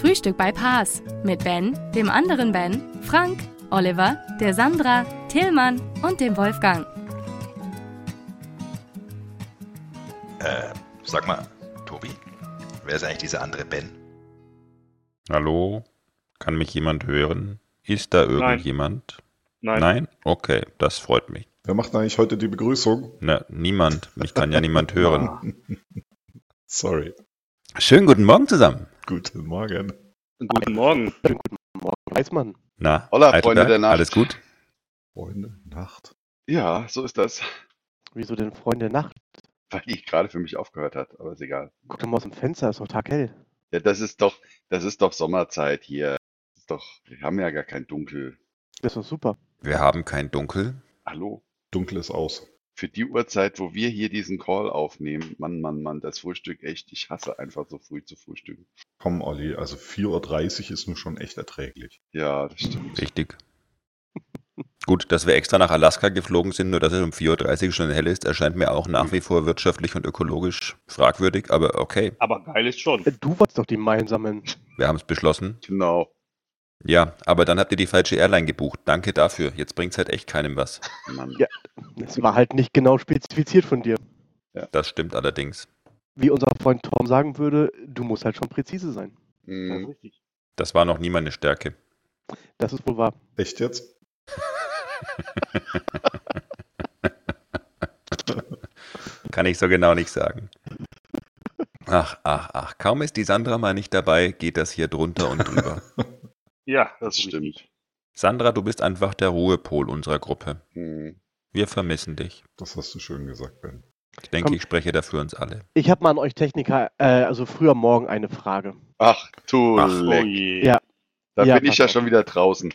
Frühstück bei Paas mit Ben, dem anderen Ben, Frank, Oliver, der Sandra, Tillmann und dem Wolfgang. Äh, sag mal, Tobi, wer ist eigentlich dieser andere Ben? Hallo? Kann mich jemand hören? Ist da irgendjemand? Nein. Nein? Okay, das freut mich. Wer macht eigentlich heute die Begrüßung? Na, niemand. Mich kann ja niemand hören. Sorry. Schönen guten Morgen zusammen. Guten Morgen. Guten Morgen. Guten Morgen, Weißmann. Na, Holla, Eitelberg, Freunde der Nacht. alles gut? Freunde, Nacht. Ja, so ist das. Wieso denn Freunde Nacht? Weil die gerade für mich aufgehört hat, aber ist egal. Guck doch mal aus dem Fenster, ist doch taghell. Ja, das ist doch, das ist doch Sommerzeit hier. Das ist doch, wir haben ja gar kein Dunkel. Das ist doch super. Wir haben kein Dunkel. Hallo? Dunkel ist aus. Für die Uhrzeit, wo wir hier diesen Call aufnehmen, Mann, Mann, Mann, das Frühstück echt, ich hasse einfach so früh zu frühstücken. Komm, Olli, also 4.30 Uhr ist nun schon echt erträglich. Ja, das stimmt. Richtig. Gut, dass wir extra nach Alaska geflogen sind, nur dass es um 4.30 Uhr schon hell ist, erscheint mir auch nach wie vor wirtschaftlich und ökologisch fragwürdig, aber okay, Aber geil ist schon. Du wolltest doch die Meilen sammeln. wir haben es beschlossen. Genau. Ja, aber dann habt ihr die falsche Airline gebucht. Danke dafür. Jetzt bringt's halt echt keinem was. Mann. Ja. Das war halt nicht genau spezifiziert von dir. Das stimmt allerdings. Wie unser Freund Tom sagen würde, du musst halt schon präzise sein. Das Mhm. richtig. Das war noch nie meine Stärke. Das ist wohl wahr. Echt jetzt? Kann ich so genau nicht sagen. Ach, ach, ach. Kaum ist die Sandra mal nicht dabei, geht das hier drunter und drüber. Ja, Das ist stimmt. richtig. Sandra, du bist einfach der Ruhepol unserer Gruppe. Mhm. Wir vermissen dich. Das hast du schön gesagt, Ben. Ich denke, Komm. ich spreche dafür uns alle. Ich habe mal an euch Techniker, äh, also früher morgen eine Frage. Ach, du Ach, Oh Leck. Ja. Da Ja, bin ich ja auf. schon wieder draußen.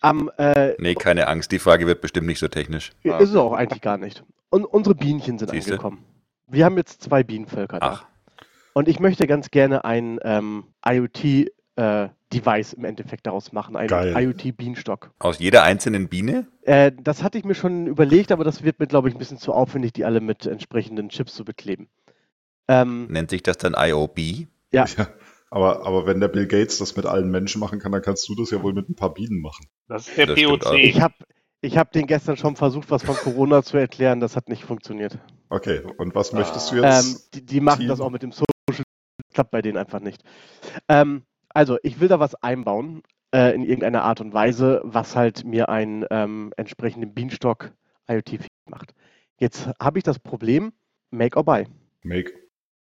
Am, äh, Nee, keine Angst, die Frage wird bestimmt nicht so technisch. Ah. ist es auch eigentlich gar nicht. Und unsere Bienchen sind Siehste? angekommen. Wir haben jetzt zwei Bienenvölker da. Ach, Und ich möchte ganz gerne ein ähm, IoT-Device im Endeffekt daraus machen, ein Geil. IoT-Bienenstock. aus jeder einzelnen Biene? Äh, das hatte ich mir schon überlegt, aber das wird mir, glaube ich, ein bisschen zu aufwendig, die alle mit entsprechenden Chips zu bekleben. Ähm, Nennt sich das dann IOB? Ja. Aber, aber wenn der Bill Gates das mit allen Menschen machen kann, dann kannst du das ja wohl mit ein paar Bienen machen. Das ist der Das. POC. ich habe ich hab den gestern schon versucht, was von Corona zu erklären, das hat nicht funktioniert. Okay, und was möchtest du Ähm, jetzt? die, die machen Team? das auch mit dem Social, klappt bei denen einfach nicht. Ähm, also, ich will da was einbauen, äh, in irgendeiner Art und Weise, was halt mir einen ähm, entsprechenden Bienenstock IoT macht. Jetzt habe ich das Problem, make or buy. Make.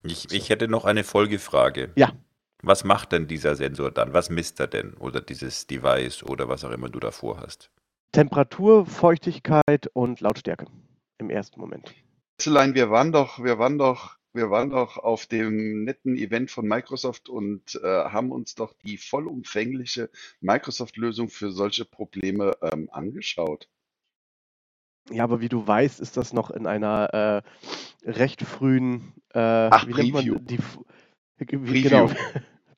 Ich, ich hätte noch eine Folgefrage. Ja. Was macht denn dieser Sensor dann? Was misst er denn? Oder dieses Device oder was auch immer du davor hast? Temperatur, Feuchtigkeit und Lautstärke im ersten Moment. Schätzelein, wir waren doch, wir waren doch, wir waren doch auf dem netten Event von Microsoft und äh, haben uns doch die vollumfängliche Microsoft-Lösung für solche Probleme ähm, angeschaut. Ja, aber wie du weißt, ist das noch in einer äh, recht frühen äh, Ach, wie nennt man Preview. die, wie, Preview. Genau,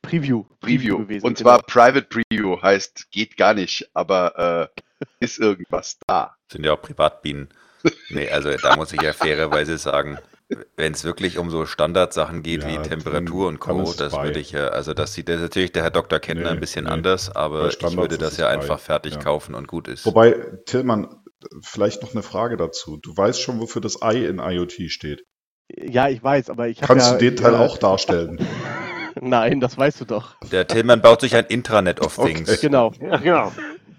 Preview. Preview. gewesen. Und genau. zwar Private Preview heißt, geht gar nicht, aber äh, ist irgendwas da. Sind ja auch Privatbienen. Nee, also da muss ich ja fairerweise sagen, wenn es wirklich um so Standardsachen geht Ja, wie Temperatur und dann Co., das bei. würde ich ja, also das sieht das natürlich der Herr Dr. Kettner Nee, ein bisschen nee. anders, aber ich würde das ja bei, einfach fertig ja. kaufen und gut ist. Wobei, Tillmann, vielleicht noch eine Frage dazu. Du weißt schon, wofür das I in IoT steht. Ja, ich weiß, aber ich habe Kannst ja, du den Teil äh, auch darstellen? Nein, das weißt du doch. Der Tillmann baut sich ein Intranet of Okay. Things. Genau. Ja, genau.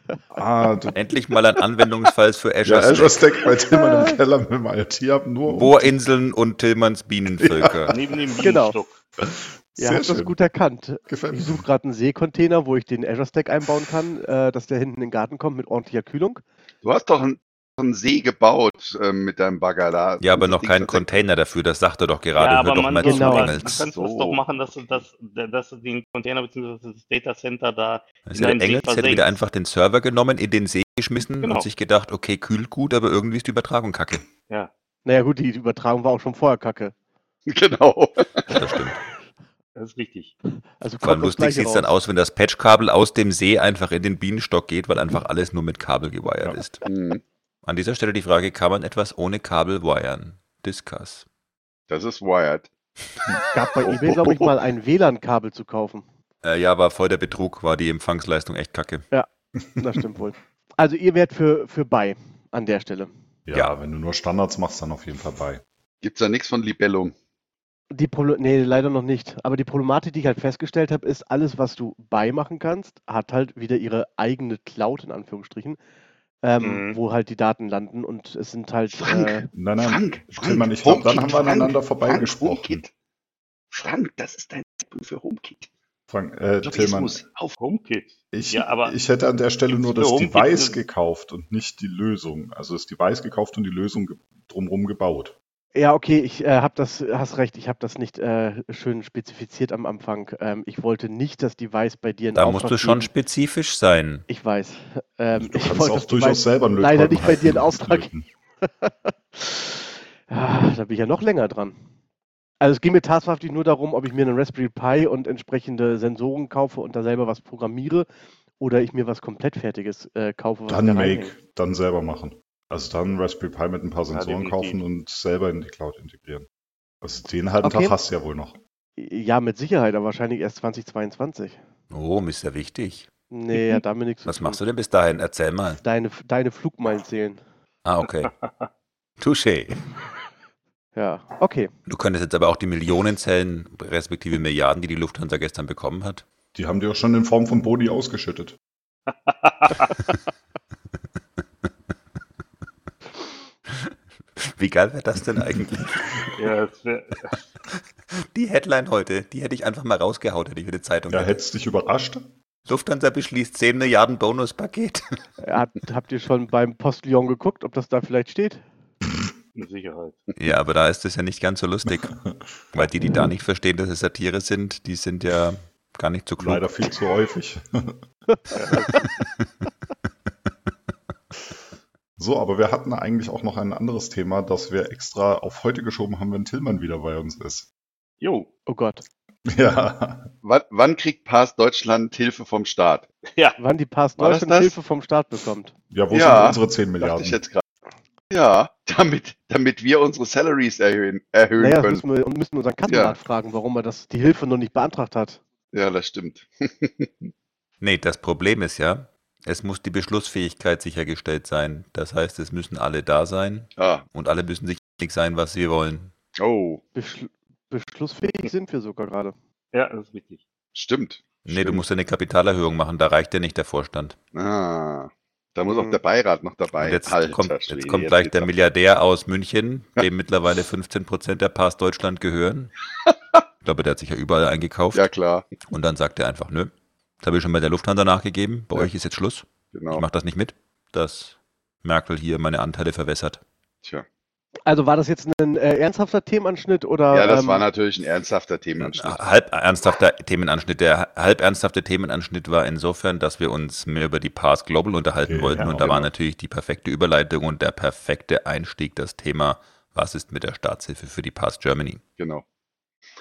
Ah, du, Endlich mal ein Anwendungsfall für ja, Azure, Azure Stack. Bei Tillmann im Keller mit dem IoT haben nur. Bohrinseln und Tillmanns Bienenvölker. Neben dem Genau. Bienenstock. Ihr Sehr habt das gut erkannt. Gefällt Ich mir. suche gerade einen Seekontainer, wo ich den Azure Stack einbauen kann, äh, dass der hinten in den Garten kommt mit ordentlicher Kühlung. Du hast doch ein, einen See gebaut ähm, mit deinem Bagger da. Ja, aber noch keinen. Container dafür, das sagt er doch gerade. ja, Hör doch man, mal Genau. zu, aber du Engels. kannst So. es doch machen, dass du, das, dass du den Container bzw. das Data Center da Also in der See Engels hätte wieder einfach den Server genommen, in den See geschmissen Genau. und sich gedacht, okay, kühlt gut, aber irgendwie ist die Übertragung kacke. Ja, Naja gut, die Übertragung war auch schon vorher kacke. Genau. Das stimmt. das ist richtig. Also Vor allem lustig sieht es dann aus, wenn das Patchkabel aus dem See einfach in den Bienenstock geht, weil einfach alles nur mit Kabel gewired Ja. ist. Hm, An dieser Stelle die Frage, kann man etwas ohne Kabel wiren? Discuss. Das ist wired. gab bei eBay, glaube ich, mal ein WLAN-Kabel zu kaufen. Äh, ja, war voll der Betrug, war die Empfangsleistung echt kacke. Das stimmt wohl. Also ihr wärt für, für bei an der Stelle. Ja, Ja. wenn du nur Standards machst, dann auf jeden Fall bei. Gibt's da nichts von Libello? Die Pro nee, leider noch nicht. Aber die Problematik, die ich halt festgestellt habe, ist, alles, was du beimachen kannst, hat halt wieder ihre eigene Cloud, in Anführungsstrichen, ähm, Mhm. wo halt die Daten landen und es sind halt. Frank, Äh, Nein, nein, Frank, Frank, Tillmann, ich glaub, dann haben wir aneinander vorbeigesprochen. Frank, HomeKit. Frank, das ist dein Zeitpunkt für HomeKit. Frank, äh, Tillmann. Auf. HomeKit. ich, Ja, aber ich hätte an der Stelle nur das HomeKit Device gekauft und nicht die Lösung. Also das Device gekauft und die Lösung ge- drumherum gebaut. Ja, okay, ich äh, habe das, hast recht, ich habe das nicht äh, schön spezifiziert am Anfang. Ähm, ich wollte nicht das Device bei dir in Da Auftrag musst du schon geben. spezifisch sein. Ich weiß. Ähm, Du ich kannst wollte auch das durchaus selber einen leider Lötkolben nicht bei dir in Auftrag löten. Ah, da bin ich ja noch länger dran. Also es ging mir tatsächlich nur darum, ob ich mir einen Raspberry Pi und entsprechende Sensoren kaufe und da selber was programmiere oder ich mir was komplett fertiges äh, kaufe. Was Dann da Make, reinhängt. dann selber machen. Also dann Raspberry Pi mit ein paar Ja, Sensoren definitiv. kaufen und selber in die Cloud integrieren. Also den halben Okay. Tag hast du ja wohl noch. Ja, mit Sicherheit, aber wahrscheinlich erst 2022. Oh, ist ja wichtig. Nee, hat damit nichts zu Was machst du denn bis dahin? Erzähl mal. Deine, deine Flugmeilen zählen. Ah, okay. Touché. Ja, okay. Du könntest jetzt aber auch die Millionen zählen, respektive Milliarden, die die Lufthansa gestern bekommen hat. Die haben die auch schon in Form von Boni ausgeschüttet. Wie geil wäre das denn eigentlich? Ja, das wär, Die Headline heute, die hätte ich einfach mal rausgehaut, hätte ich für die Zeitung. Ja, hätte. hättest dich überrascht? Lufthansa beschließt 10 Milliarden Bonuspaket. Hat, habt ihr schon beim Postillon geguckt, ob das da vielleicht steht? mit Sicherheit. Ja, aber da ist es ja nicht ganz so lustig. Weil die, die da nicht verstehen, dass es Satire sind, die sind ja gar nicht so klug. Leider viel zu häufig. So, aber wir hatten eigentlich auch noch ein anderes Thema, das wir extra auf heute geschoben haben, wenn Tillmann wieder bei uns ist. Jo, Oh Gott. Ja, Wann, wann kriegt Pass Deutschland Hilfe vom Staat? ja, Wann die Pass War Deutschland das? Hilfe vom Staat bekommt. ja wo Ja, sind unsere 10 Dachte Milliarden? ich jetzt gerade. Ja, damit, damit wir unsere Salaries erhöhen, erhöhen Naja, können. müssen wir und müssen unseren Kassenrat fragen, warum er das, die Hilfe noch nicht beantragt hat. Ja, das stimmt. Nee, das Problem ist ja, es muss die Beschlussfähigkeit sichergestellt sein. Das heißt, es müssen alle da sein Ah, und alle müssen sich einig sein, was sie wollen. oh, Beschl beschlussfähig sind wir sogar gerade. ja, das ist richtig. stimmt. Nee, du Stimmt. musst eine Kapitalerhöhung machen, da reicht ja nicht der Vorstand. Ah, da muss auch Mhm. der Beirat noch dabei. Und jetzt Alter kommt, Schwede, jetzt kommt gleich der ab. Milliardär aus München, dem mittlerweile 15% der Pass Deutschland gehören. Ich glaube, der hat sich ja überall eingekauft. Ja, klar, Und dann sagt er einfach, nö, das habe ich schon bei der Lufthansa nachgegeben, bei Ja. euch ist jetzt Schluss. genau. Ich mache das nicht mit, dass Merkel hier meine Anteile verwässert. Tja. Also war das jetzt ein äh, ernsthafter Themenanschnitt oder? Ja, das ähm, war natürlich ein ernsthafter Themenanschnitt. Halb ernsthafter Themenanschnitt. Der halb ernsthafte Themenanschnitt war insofern, dass wir uns mehr über die Pass Global unterhalten Okay, wollten. ja, und da genau. war natürlich die perfekte Überleitung und der perfekte Einstieg das Thema, was ist mit der Staatshilfe für die Pass Germany? Genau.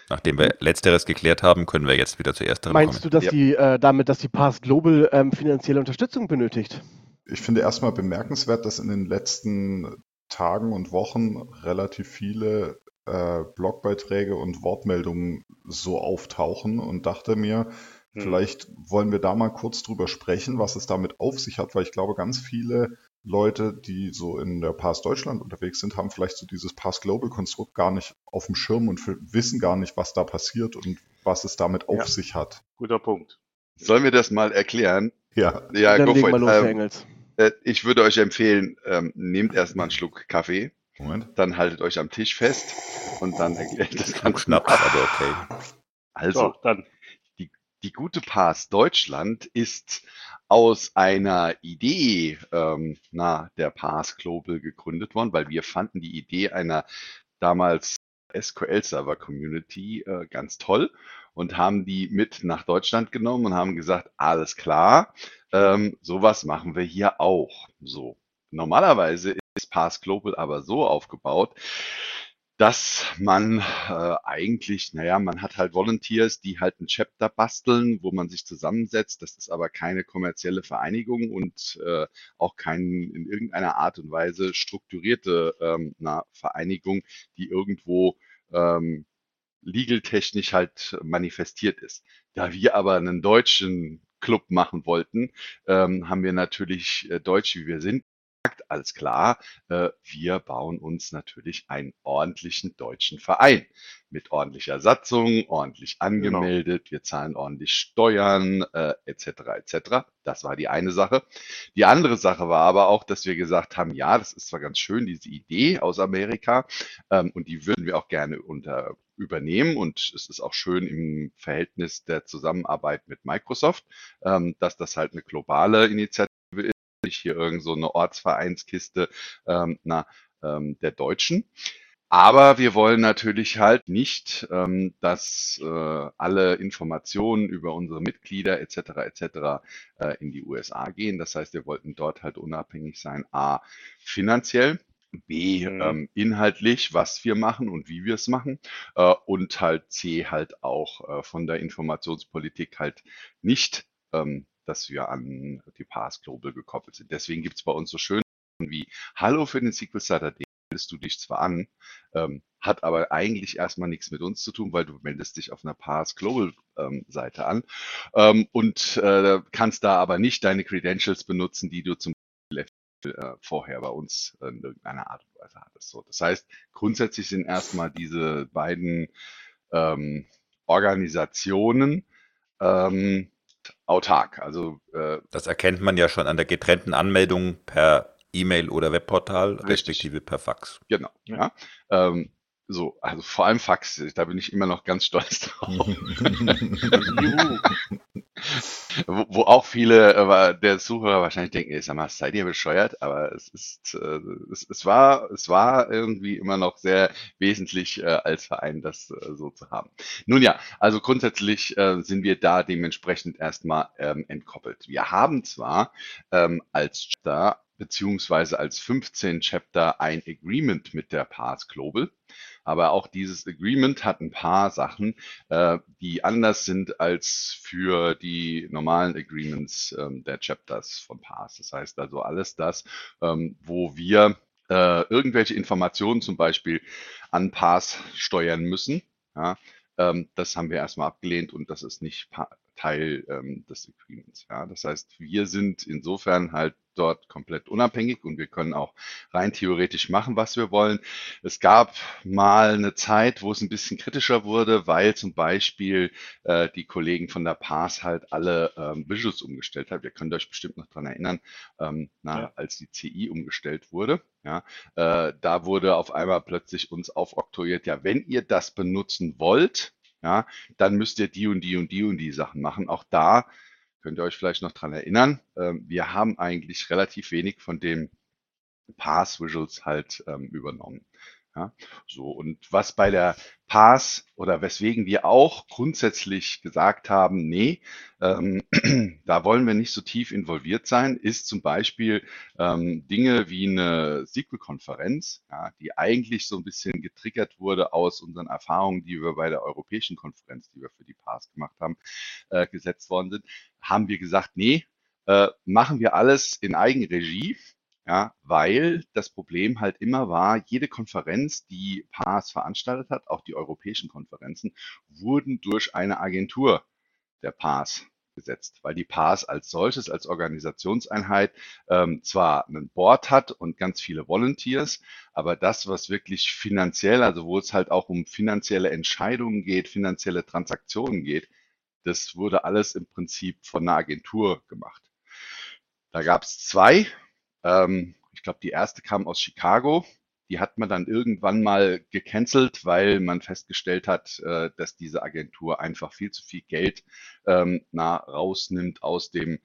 Nachdem wir letzteres geklärt haben, können wir jetzt wieder zu ersterem Meinst kommen. du, dass Ja. die äh, damit, dass die Pass Global ähm, finanzielle Unterstützung benötigt? Ich finde erstmal bemerkenswert, dass in den letzten Tagen und Wochen relativ viele äh, Blogbeiträge und Wortmeldungen so auftauchen und dachte mir, Hm. vielleicht wollen wir da mal kurz drüber sprechen, was es damit auf sich hat, weil ich glaube, ganz viele Leute, die so in der Pass Deutschland unterwegs sind, haben vielleicht so dieses Pass Global Konstrukt gar nicht auf dem Schirm und wissen gar nicht, was da passiert und was es damit auf Ja. sich hat. Guter Punkt. Sollen wir das mal erklären? Ja, Ja, Dann go legen for wir it. Ähm, Engels. äh, ich würde euch empfehlen, ähm, nehmt erstmal einen Schluck Kaffee, Moment. dann haltet euch am Tisch fest und dann erklärt das Ganze. Schnaps, aber okay. Also, So, dann. Die gute Pass Deutschland ist aus einer Idee ähm, na, der Pass Global gegründet worden, weil wir fanden die Idee einer damals SQL-Server-Community äh, ganz toll und haben die mit nach Deutschland genommen und haben gesagt, alles klar, ähm, sowas machen wir hier auch. So. Normalerweise ist Pass Global aber so aufgebaut, dass man äh, eigentlich, naja, man hat halt Volunteers, die halt ein Chapter basteln, wo man sich zusammensetzt. Das ist aber keine kommerzielle Vereinigung und äh, auch kein in irgendeiner Art und Weise strukturierte ähm, na, Vereinigung, die irgendwo ähm, legal-technisch halt manifestiert ist. Da wir aber einen deutschen Club machen wollten, ähm, haben wir natürlich äh, Deutsch, wie wir sind, alles klar, äh, wir bauen uns natürlich einen ordentlichen deutschen Verein mit ordentlicher Satzung, ordentlich Genau. angemeldet, wir zahlen ordentlich Steuern, äh, etc. etc. Das war die eine Sache. Die andere Sache war aber auch, dass wir gesagt haben, ja, das ist zwar ganz schön, diese Idee aus Amerika, ähm, und die würden wir auch gerne unter übernehmen und es ist auch schön im Verhältnis der Zusammenarbeit mit Microsoft, ähm, dass das halt eine globale Initiative ist, nicht hier irgend so eine Ortsvereinskiste ähm, na, ähm, der Deutschen. Aber wir wollen natürlich halt nicht, ähm, dass äh, alle Informationen über unsere Mitglieder etc. etc. Äh, in die USA gehen. Das heißt, wir wollten dort halt unabhängig sein, a finanziell, b Mhm. ähm, inhaltlich, was wir machen und wie wir es machen äh, und halt c halt auch äh, von der Informationspolitik halt nicht, ähm, dass wir an die Pass Global gekoppelt sind. Deswegen gibt es bei uns so schön wie Hallo für den SQL Starter Day meldest du dich zwar an, ähm, hat aber eigentlich erstmal nichts mit uns zu tun, weil du meldest dich auf einer Pass Global ähm, Seite an ähm, und äh, kannst da aber nicht deine Credentials benutzen, die du zum Beispiel äh, vorher bei uns in irgendeiner Art und Weise hattest. So, das heißt, grundsätzlich sind erstmal diese beiden ähm, Organisationen ähm, autark. Also äh, Das erkennt man ja schon an der getrennten Anmeldung per E-Mail oder Webportal, Richtig. respektive per Fax. Genau, ja. Ähm, so, also vor allem Fax, da bin ich immer noch ganz stolz drauf. Juhu. Wo, wo auch viele äh, der Zuhörer wahrscheinlich denken, ey, sag mal, seid ihr bescheuert? Aber es ist, äh, es, es war, es war irgendwie immer noch sehr wesentlich äh, als Verein, das äh, so zu haben. Nun ja, also grundsätzlich äh, sind wir da dementsprechend erstmal ähm, entkoppelt. Wir haben zwar ähm, als Chapter beziehungsweise als 15 Chapter ein Agreement mit der Pass Global. Aber auch dieses Agreement hat ein paar Sachen, äh, die anders sind als für die normalen Agreements ähm, der Chapters von Pass. Das heißt also alles das, ähm, wo wir äh, irgendwelche Informationen zum Beispiel an Pass steuern müssen. Ja, ähm, das haben wir erstmal abgelehnt und das ist nicht Teil ähm, des Agreements. Ja, das heißt, wir sind insofern halt dort komplett unabhängig und wir können auch rein theoretisch machen, was wir wollen. Es gab mal eine Zeit, wo es ein bisschen kritischer wurde, weil zum Beispiel äh, die Kollegen von der Pass halt alle ähm, Visuals umgestellt haben. Ihr könnt euch bestimmt noch dran erinnern, ähm, na, Ja. als die CI umgestellt wurde. Ja, äh, da wurde auf einmal plötzlich uns aufoktroyiert, ja, wenn ihr das benutzen wollt, ja, dann müsst ihr die und die und die und die Sachen machen. Auch da könnt ihr euch vielleicht noch dran erinnern. Ähm, wir haben eigentlich relativ wenig von den Pass Visuals halt ähm, übernommen. Ja, so. Und was bei der Pass oder weswegen wir auch grundsätzlich gesagt haben, nee, ähm, da wollen wir nicht so tief involviert sein, ist zum Beispiel ähm, Dinge wie eine SQL-Konferenz, ja, die eigentlich so ein bisschen getriggert wurde aus unseren Erfahrungen, die wir bei der europäischen Konferenz, die wir für die Pass gemacht haben, äh, gesetzt worden sind, haben wir gesagt, nee, äh, machen wir alles in Eigenregie, ja, weil das Problem halt immer war, jede Konferenz, die PAS veranstaltet hat, auch die europäischen Konferenzen, wurden durch eine Agentur der PAS gesetzt, weil die PAS als solches, als Organisationseinheit ähm, zwar einen Board hat und ganz viele Volunteers, aber das, was wirklich finanziell, also wo es halt auch um finanzielle Entscheidungen geht, finanzielle Transaktionen geht, das wurde alles im Prinzip von einer Agentur gemacht. Da gab es zwei. Ähm, ich glaube, die erste kam aus Chicago. die hat man dann irgendwann mal gecancelt, weil man festgestellt hat, äh, dass diese Agentur einfach viel zu viel Geld ähm, na, rausnimmt aus dem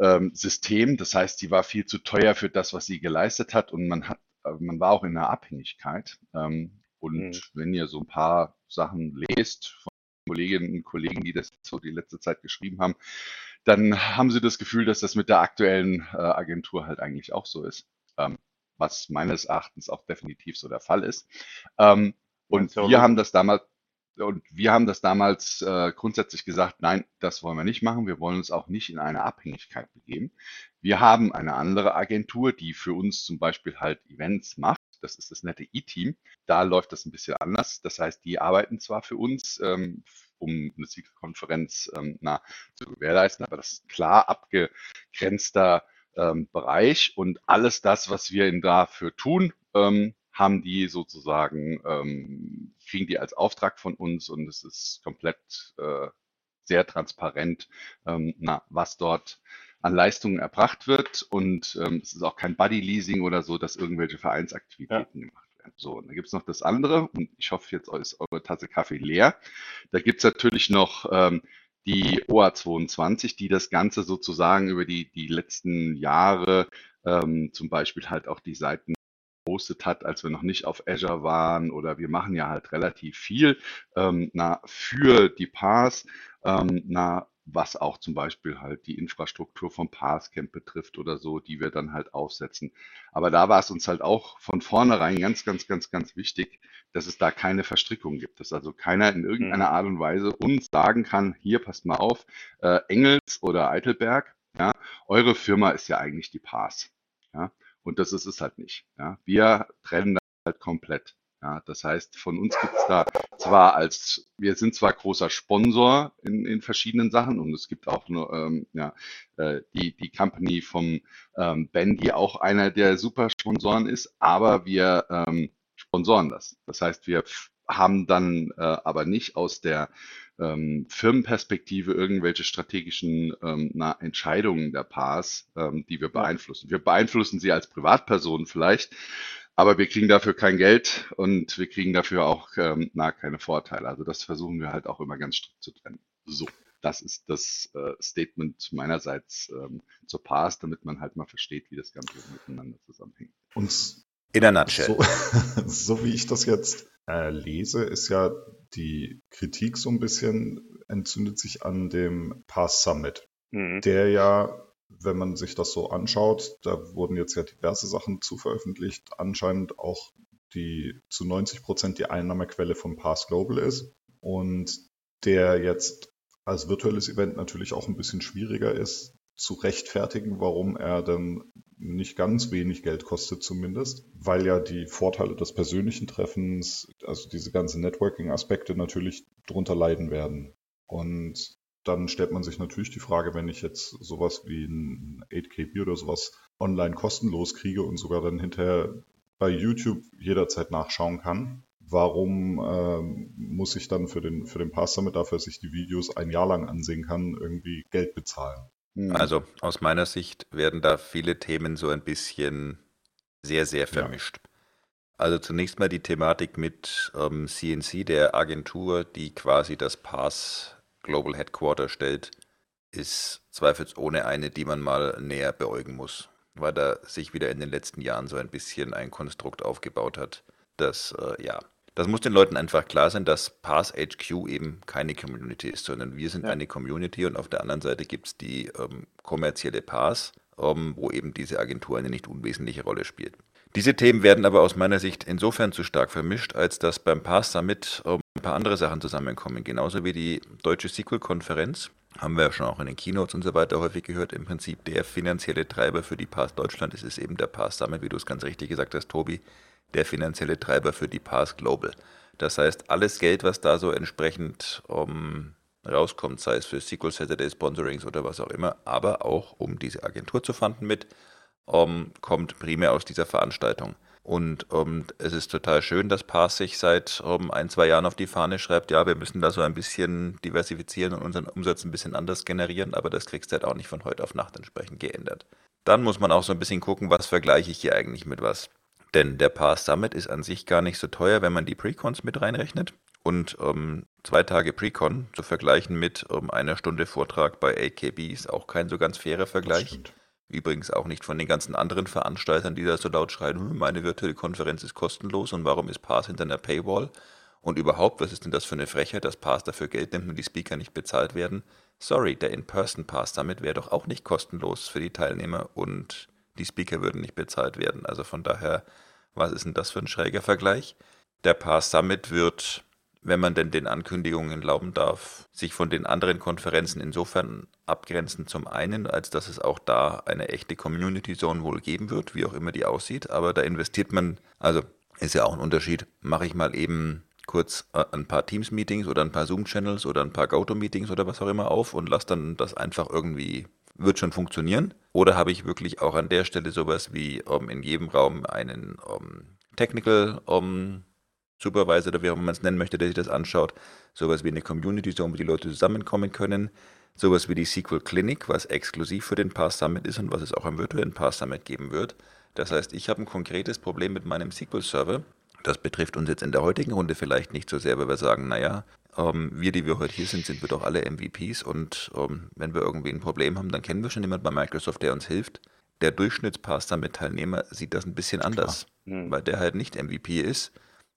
ähm, System. Das heißt, die war viel zu teuer für das, was sie geleistet hat und man hat, äh, man war auch in einer Abhängigkeit. Ähm, und Mhm. wenn ihr so ein paar Sachen lest von Kolleginnen und Kollegen, die das so die letzte Zeit geschrieben haben, dann haben sie das Gefühl, dass das mit der aktuellen äh, Agentur halt eigentlich auch so ist. Ähm, was meines Erachtens auch definitiv so der Fall ist. Ähm, und wir haben das damals und wir haben das damals äh, grundsätzlich gesagt, nein, das wollen wir nicht machen. Wir wollen uns auch nicht in eine Abhängigkeit begeben. Wir haben eine andere Agentur, die für uns zum Beispiel halt Events macht. Das ist das nette E-Team. Da läuft das ein bisschen anders. Das heißt, die arbeiten zwar für uns, ähm, um eine Konferenz ähm, na, zu gewährleisten, aber das ist ein klar abgegrenzter ähm, Bereich. Und alles das, was wir in dafür tun, ähm, haben die sozusagen, ähm, kriegen die als Auftrag von uns. Und es ist komplett äh, sehr transparent, ähm, na, was dort an Leistungen erbracht wird. Und ähm, es ist auch kein Buddy-Leasing oder so, dass irgendwelche Vereinsaktivitäten gemacht werden. So, und dann gibt's noch das andere und ich hoffe, jetzt ist eure Tasse Kaffee leer. Da gibt's natürlich noch ähm, die OA22, die das Ganze sozusagen über die, die letzten Jahre ähm, zum Beispiel halt auch die Seiten gepostet hat, als wir noch nicht auf Azure waren oder wir machen ja halt relativ viel ähm, na, für die Pass, ähm, na, was auch zum Beispiel halt die Infrastruktur vom Passcamp betrifft oder so, die wir dann halt aufsetzen. Aber da war es uns halt auch von vornherein ganz, ganz, ganz, ganz wichtig, dass es da keine Verstrickung gibt, dass also keiner in irgendeiner Art und Weise uns sagen kann, hier passt mal auf, äh, Engels oder Eitelberg, ja, eure Firma ist ja eigentlich die Pass, ja, und das ist es halt nicht, ja. Wir trennen das halt komplett. Ja, das heißt, von uns gibt es da zwar als, wir sind zwar großer Sponsor in, in verschiedenen Sachen und es gibt auch nur, ähm, ja, äh, die, die Company vom ähm, Ben, die auch einer der super Sponsoren ist, aber wir ähm, sponsoren das. Das heißt, wir haben dann äh, aber nicht aus der ähm, Firmenperspektive irgendwelche strategischen ähm, na, Entscheidungen der Pars, ähm, die wir beeinflussen. Wir beeinflussen sie als Privatpersonen vielleicht, aber wir kriegen dafür kein Geld und wir kriegen dafür auch ähm, na, keine Vorteile. Also das versuchen wir halt auch immer ganz strikt zu trennen. So, das ist das äh, Statement meinerseits ähm, zur Pars, damit man halt mal versteht, wie das Ganze miteinander zusammenhängt. Und In a nutshell. so, so wie ich das jetzt äh, lese, ist ja die Kritik so ein bisschen entzündet sich an dem Pass Summit, Mhm. der ja, wenn man sich das so anschaut, da wurden jetzt ja diverse Sachen zu veröffentlicht, anscheinend auch die zu 90 Prozent die Einnahmequelle von Pass Global ist und der jetzt als virtuelles Event natürlich auch ein bisschen schwieriger ist zu rechtfertigen, warum er dann nicht ganz wenig Geld kostet zumindest, weil ja die Vorteile des persönlichen Treffens, also diese ganzen Networking-Aspekte natürlich drunter leiden werden. Und dann stellt man sich natürlich die Frage, wenn ich jetzt sowas wie ein 8KB oder sowas online kostenlos kriege und sogar dann hinterher bei YouTube jederzeit nachschauen kann, warum ähm, muss ich dann für den, für den Pass Summit, dafür, dass ich die Videos ein Jahr lang ansehen kann, irgendwie Geld bezahlen? Hm. Also aus meiner Sicht werden da viele Themen so ein bisschen sehr, sehr vermischt. Also zunächst mal die Thematik mit ähm, CNC, der Agentur, die quasi das Pass Global Headquarter stellt, ist zweifelsohne eine, die man mal näher beäugen muss, weil da sich wieder in den letzten Jahren so ein bisschen ein Konstrukt aufgebaut hat, das äh, ja, das muss den Leuten einfach klar sein, dass Pass HQ eben keine Community ist, sondern wir sind Ja. eine Community und auf der anderen Seite gibt es die ähm, kommerzielle Pass, ähm, wo eben diese Agentur eine nicht unwesentliche Rolle spielt. Diese Themen werden aber aus meiner Sicht insofern zu stark vermischt, als dass beim Pass Summit ähm, paar andere Sachen zusammenkommen. Genauso wie die Deutsche SQL-Konferenz, haben wir ja schon auch in den Keynotes und so weiter häufig gehört. Im Prinzip der finanzielle Treiber für die Pass Deutschland ist es eben der Pass Summit, wie du es ganz richtig gesagt hast, Tobi, der finanzielle Treiber für die Pass Global. Das heißt, alles Geld, was da so entsprechend um, rauskommt, sei es für SQL Saturday Sponsorings oder was auch immer, aber auch um diese Agentur zu fanden mit, um, kommt primär aus dieser Veranstaltung. Und um, es ist total schön, dass Pass sich seit um, ein, zwei Jahren auf die Fahne schreibt, ja, wir müssen da so ein bisschen diversifizieren und unseren Umsatz ein bisschen anders generieren, aber das kriegst du halt auch nicht von heute auf Nacht entsprechend geändert. Dann muss man auch so ein bisschen gucken, was vergleiche ich hier eigentlich mit was. Denn der Pass Summit ist an sich gar nicht so teuer, wenn man die Precons mit reinrechnet. Und ähm, zwei Tage Precon zu vergleichen mit ähm, einer Stunde Vortrag bei AKB ist auch kein so ganz fairer Vergleich. Übrigens auch nicht von den ganzen anderen Veranstaltern, die da so laut schreien, hm, meine virtuelle Konferenz ist kostenlos und warum ist Pass hinter einer Paywall? Und überhaupt, was ist denn das für eine Frechheit, dass Pass dafür Geld nimmt und die Speaker nicht bezahlt werden? Sorry, der In-Person-Pass damit wäre doch auch nicht kostenlos für die Teilnehmer und die Speaker würden nicht bezahlt werden. Also von daher, was ist denn das für ein schräger Vergleich? Der Pass Summit wird, wenn man denn den Ankündigungen glauben darf, sich von den anderen Konferenzen insofern abgrenzen. Zum einen, als dass es auch da eine echte Community Zone wohl geben wird, wie auch immer die aussieht. Aber da investiert man, also ist ja auch ein Unterschied, mache ich mal eben kurz äh, ein paar Teams-Meetings oder ein paar Zoom-Channels oder ein paar GoTo-Meetings oder was auch immer auf und lasse dann das einfach irgendwie, wird schon funktionieren. Oder habe ich wirklich auch an der Stelle sowas wie um, in jedem Raum einen um, Technical um, Supervisor oder wie auch immer man es nennen möchte, der sich das anschaut. Sowas wie eine Community Zone, wo die Leute zusammenkommen können. Sowas wie die SQL Clinic, was exklusiv für den Pass Summit ist und was es auch im virtuellen Pass Summit geben wird. Das heißt, ich habe ein konkretes Problem mit meinem SQL-Server das betrifft uns jetzt in der heutigen Runde vielleicht nicht so sehr, weil wir sagen, naja, ähm, wir, die wir heute hier sind, sind wir doch alle MVPs und ähm, wenn wir irgendwie ein Problem haben, dann kennen wir schon jemanden bei Microsoft, der uns hilft. Der Durchschnittspass mit Teilnehmer sieht das ein bisschen anders, mhm. weil der halt nicht MVP ist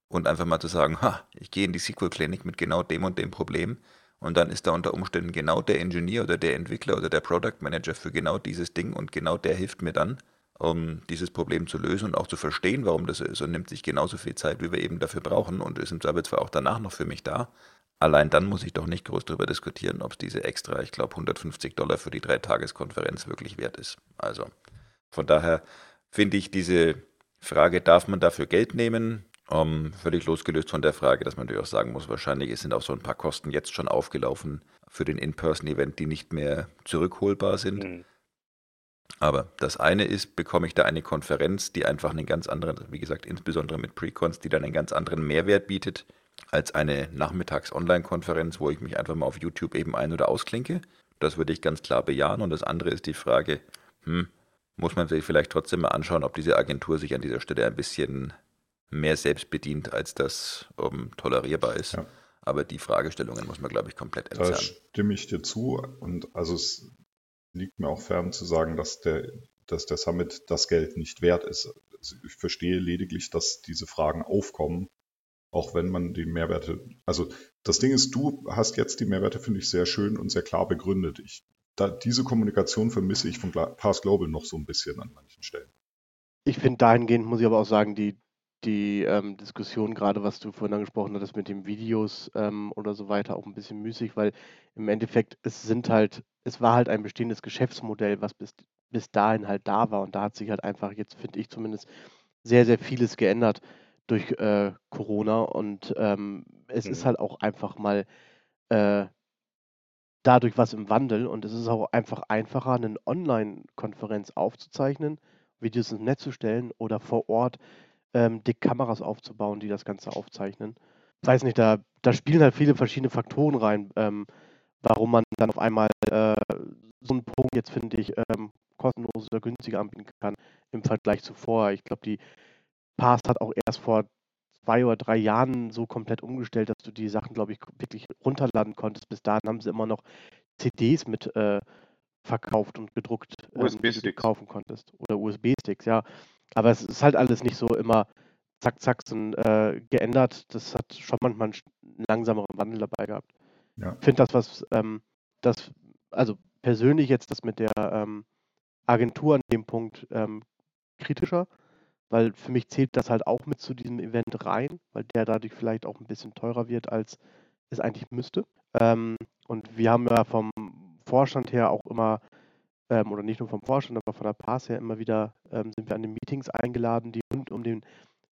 und einfach mal zu sagen, ha, ich gehe in die SQL-Klinik mit genau dem und dem Problem und dann ist da unter Umständen genau der Ingenieur oder der Entwickler oder der Product Manager für genau dieses Ding und genau der hilft mir dann um dieses Problem zu lösen und auch zu verstehen, warum das ist und nimmt sich genauso viel Zeit, wie wir eben dafür brauchen und ist im Zweifelsfall auch danach noch für mich da. Allein dann muss ich doch nicht groß darüber diskutieren, ob es diese extra, ich glaube, 150 Dollar für die Dreitageskonferenz wirklich wert ist. Also von daher finde ich diese Frage, darf man dafür Geld nehmen? Um, völlig losgelöst von der Frage, dass man natürlich auch sagen muss, wahrscheinlich sind auch so ein paar Kosten jetzt schon aufgelaufen für den In-Person-Event, die nicht mehr zurückholbar sind. Mhm. Aber das eine ist, bekomme ich da eine Konferenz, die einfach einen ganz anderen, wie gesagt, insbesondere mit Precons, die dann einen ganz anderen Mehrwert bietet, als eine Nachmittags-Online-Konferenz, wo ich mich einfach mal auf YouTube eben ein- oder ausklinke. Das würde ich ganz klar bejahen. Und das andere ist die Frage, hm, muss man sich vielleicht trotzdem mal anschauen, ob diese Agentur sich an dieser Stelle ein bisschen mehr selbst bedient, als das um, tolerierbar ist. Ja. Aber die Fragestellungen muss man, glaube ich, komplett entzerren. Da stimme ich dir zu. Und also es liegt mir auch fern zu sagen, dass der, dass der Summit das Geld nicht wert ist. Also ich verstehe lediglich, dass diese Fragen aufkommen, auch wenn man die Mehrwerte, also das Ding ist, du hast jetzt die Mehrwerte, finde ich, sehr schön und sehr klar begründet. Ich, da, diese Kommunikation vermisse ich von Pass Global noch so ein bisschen an manchen Stellen. Ich finde dahingehend, muss ich aber auch sagen, die, die ähm, Diskussion, gerade was du vorhin angesprochen hattest mit den Videos ähm, oder so weiter, auch ein bisschen müßig, weil im Endeffekt es sind halt, es war halt ein bestehendes Geschäftsmodell, was bis, bis dahin halt da war. Und da hat sich halt einfach jetzt, finde ich zumindest, sehr, sehr vieles geändert durch äh, Corona. Und ähm, es mhm. ist halt auch einfach mal äh, dadurch was im Wandel. Und es ist auch einfach einfacher, eine Online-Konferenz aufzuzeichnen, Videos ins Netz zu stellen oder vor Ort ähm, dick Kameras aufzubauen, die das Ganze aufzeichnen. Weiß nicht, da, da spielen halt viele verschiedene Faktoren rein, ähm, warum man dann auf einmal äh, so einen Punkt jetzt, finde ich, ähm, kostenlos oder günstiger anbieten kann im Vergleich zu vorher. Ich glaube, die Pass hat auch erst vor zwei oder drei Jahren so komplett umgestellt, dass du die Sachen, glaube ich, wirklich runterladen konntest. Bis dahin haben sie immer noch CDs mit äh, verkauft und gedruckt, ähm, die du kaufen konntest. Oder USB-Sticks, ja. Aber es ist halt alles nicht so immer zack, zack, so, äh, geändert. Das hat schon manchmal einen langsameren Wandel dabei gehabt. Ja. Ich finde das, was ähm, das, also persönlich jetzt das mit der ähm, Agentur an dem Punkt ähm, kritischer, weil für mich zählt das halt auch mit zu diesem Event rein, weil der dadurch vielleicht auch ein bisschen teurer wird, als es eigentlich müsste. Ähm, und wir haben ja vom Vorstand her auch immer ähm, oder nicht nur vom Vorstand, aber von der PAS her immer wieder ähm, sind wir an den Meetings eingeladen, die rund um den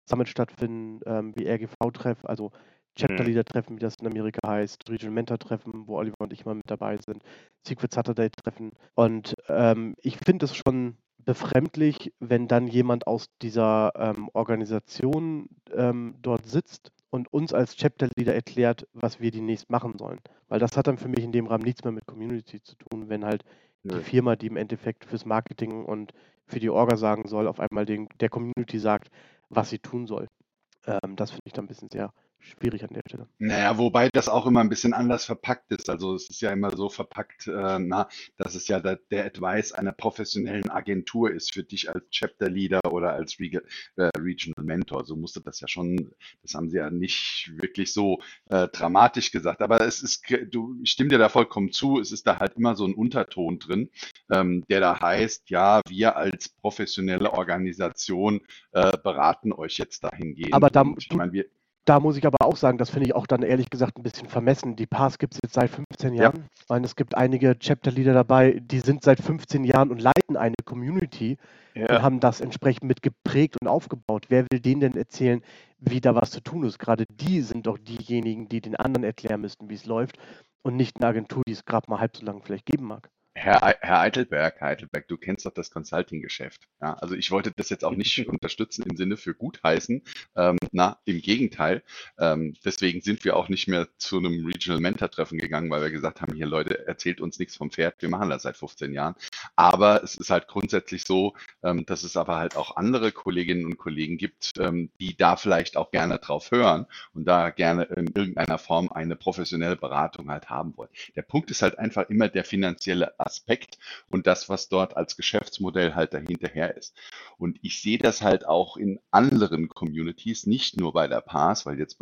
Summit stattfinden, ähm, wie RGV-Treff, also Chapter Leader Treffen, wie das in Amerika heißt, Regional Mentor Treffen, wo Oliver und ich immer mit dabei sind, Secret Saturday Treffen. Und ähm, ich finde es schon befremdlich, wenn dann jemand aus dieser ähm, Organisation ähm, dort sitzt und uns als Chapter Leader erklärt, was wir demnächst machen sollen. Weil das hat dann für mich in dem Rahmen nichts mehr mit Community zu tun, wenn halt die Firma, die im Endeffekt fürs Marketing und für die Orga sagen soll, auf einmal den, der Community sagt, was sie tun soll. Ähm, das finde ich dann ein bisschen sehr schwierig an der Stelle. Naja, wobei das auch immer ein bisschen anders verpackt ist. Also es ist ja immer so verpackt, äh, na, dass es ja der, der Advice einer professionellen Agentur ist für dich als Chapter Leader oder als Reg äh, Regional Mentor. So musste das ja schon, das haben sie ja nicht wirklich so äh, dramatisch gesagt. Aber es ist, du, ich stimme dir da vollkommen zu, es ist da halt immer so ein Unterton drin, ähm, der da heißt, ja, wir als professionelle Organisation äh, beraten euch jetzt dahingehend. Aber da, ich meine, wir, Da muss ich aber auch sagen, das finde ich auch dann ehrlich gesagt ein bisschen vermessen. Die Pass gibt es jetzt seit 15 Ja. Jahren. Und es gibt einige Chapter-Leader dabei, die sind seit 15 Jahren und leiten eine Community und ja, haben das entsprechend mit geprägt und aufgebaut. Wer will denen denn erzählen, wie da was zu tun ist? Gerade die sind doch diejenigen, die den anderen erklären müssten, wie es läuft und nicht eine Agentur, die es gerade mal halb so lange vielleicht geben mag. Herr, Herr Eitelberg, Herr Eitelberg, du kennst doch das Consulting-Geschäft. Ja, also ich wollte das jetzt auch nicht unterstützen im Sinne für gutheißen. Ähm, na, im Gegenteil. Ähm, deswegen sind wir auch nicht mehr zu einem Regional Mentor-Treffen gegangen, weil wir gesagt haben, hier Leute, erzählt uns nichts vom Pferd. Wir machen das seit 15 Jahren. Aber es ist halt grundsätzlich so, ähm, dass es aber halt auch andere Kolleginnen und Kollegen gibt, ähm, die da vielleicht auch gerne drauf hören und da gerne in irgendeiner Form eine professionelle Beratung halt haben wollen. Der Punkt ist halt einfach immer der finanzielle Aspekt und das, was dort als Geschäftsmodell halt dahinterher ist. Und ich sehe das halt auch in anderen Communities, nicht nur bei der Pass, weil jetzt,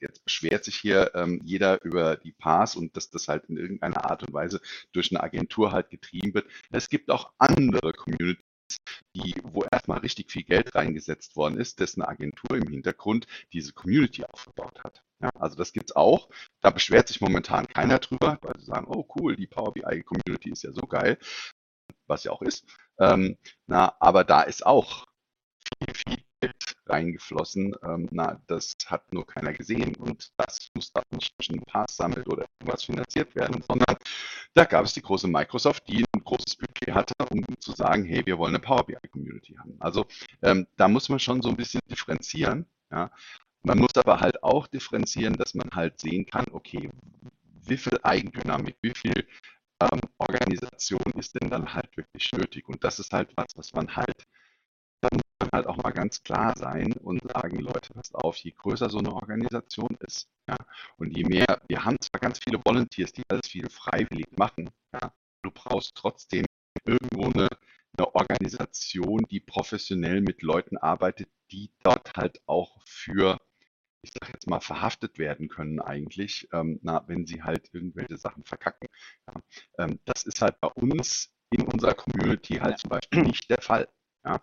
jetzt beschwert sich hier ähm, jeder über die Pass und dass das halt in irgendeiner Art und Weise durch eine Agentur halt getrieben wird. Es gibt auch andere Communities, die, wo erstmal richtig viel Geld reingesetzt worden ist, dessen Agentur im Hintergrund diese Community aufgebaut hat. Ja, also das gibt's auch. Da beschwert sich momentan keiner drüber, weil sie sagen, oh cool, die Power BI Community ist ja so geil, was ja auch ist. Ähm, na, aber da ist auch viel, viel Geld reingeflossen. Ähm, na, das hat nur keiner gesehen und das muss da nicht durch einen Pass sammelt oder irgendwas finanziert werden, sondern da gab es die große Microsoft, die ein großes Budget hatte, um zu sagen, hey, wir wollen eine Power BI Community haben. Also ähm, da muss man schon so ein bisschen differenzieren. Ja. Man muss aber halt auch differenzieren, dass man halt sehen kann, okay, wie viel Eigendynamik, wie viel ähm, Organisation ist denn dann halt wirklich nötig? Und das ist halt was, was man halt, da muss man halt auch mal ganz klar sein und sagen, Leute, passt auf, je größer so eine Organisation ist, ja, und je mehr, wir haben zwar ganz viele Volunteers, die alles viel freiwillig machen, ja, du brauchst trotzdem irgendwo eine, eine Organisation, die professionell mit Leuten arbeitet, die dort halt auch für ich sage jetzt mal, verhaftet werden können eigentlich, ähm, na, wenn sie halt irgendwelche Sachen verkacken. Ja. Ähm, das ist halt bei uns in unserer Community halt zum Beispiel nicht der Fall. Ja.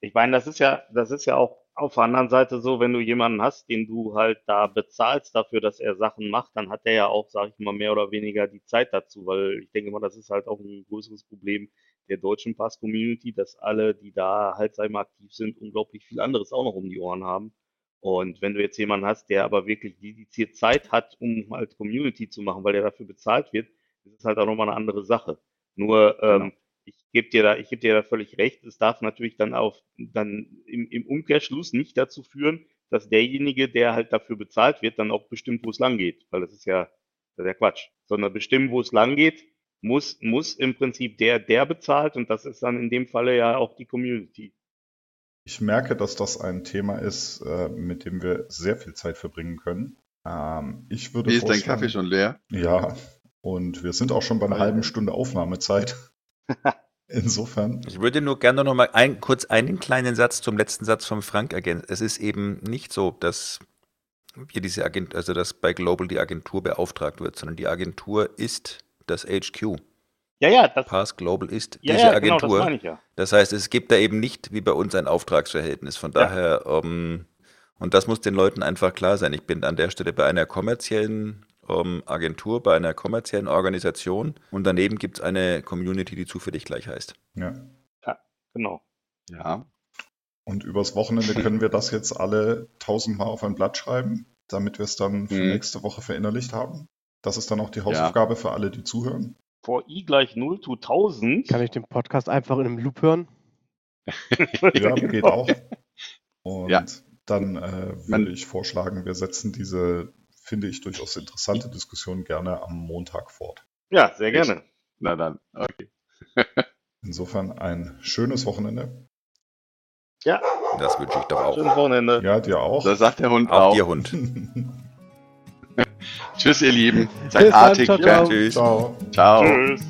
Ich meine, das ist ja, das ist ja auch auf der anderen Seite so, wenn du jemanden hast, den du halt da bezahlst dafür, dass er Sachen macht, dann hat er ja auch, sage ich mal, mehr oder weniger die Zeit dazu, weil ich denke mal, das ist halt auch ein größeres Problem der deutschen Pass-Community, dass alle, die da halt, sag ich mal, aktiv sind, unglaublich viel anderes auch noch um die Ohren haben. Und wenn du jetzt jemanden hast, der aber wirklich dediziert Zeit hat, um halt Community zu machen, weil der dafür bezahlt wird, ist es halt auch nochmal eine andere Sache. Nur, Genau. ähm, ich gebe dir da, ich gebe dir da völlig recht. Es darf natürlich dann auch dann im, im Umkehrschluss nicht dazu führen, dass derjenige, der halt dafür bezahlt wird, dann auch bestimmt, wo es lang geht. Weil das ist ja, das ist ja Quatsch. Sondern bestimmen, wo es lang geht, muss, muss im Prinzip der, der bezahlt und das ist dann in dem Falle ja auch die Community. Ich merke, dass das ein Thema ist, äh, mit dem wir sehr viel Zeit verbringen können. Ähm, ich würde Wie ist dein Kaffee schon leer? Ja, und wir sind auch schon bei einer Ei, halben. Stunde Aufnahmezeit. Insofern, Ich würde nur gerne noch mal ein, kurz einen kleinen Satz zum letzten Satz von Frank ergänzen. Es ist eben nicht so, dass wir diese Agent, also dass bei Global die Agentur beauftragt wird, sondern die Agentur ist das HQ. Ja, ja, das, Pass Global ist ja, diese ja, genau, das Agentur. meine ich ja. Das heißt, es gibt da eben nicht wie bei uns ein Auftragsverhältnis. Von Ja. daher, ähm, und das muss den Leuten einfach klar sein. Ich bin an der Stelle bei einer kommerziellen ähm, Agentur, bei einer kommerziellen Organisation und daneben gibt es eine Community, die zufällig gleich heißt. ja. Genau. Ja. Und übers Wochenende können wir das jetzt alle tausendmal auf ein Blatt schreiben, damit wir es dann für Mhm. nächste Woche verinnerlicht haben. Das ist dann auch die Hausaufgabe für alle, die zuhören. For i gleich 0 to 1000. Kann ich den Podcast einfach in einem Loop hören? Ja, geht auch. Und Ja. dann äh, würde ich vorschlagen, wir setzen diese, finde ich, durchaus interessante Diskussion gerne am Montag fort. Ja, sehr gerne. Na dann, okay. Insofern ein schönes Wochenende. Ja, Das wünsche ich doch auch. schönes Wochenende. Ja, dir auch. Das sagt der Hund Auch auch. dir Hund. Tschüss, ihr Lieben. Bis Seid dann, artig. ciao, ciao. Tschüss. Ciao. Ciao. Tschüss.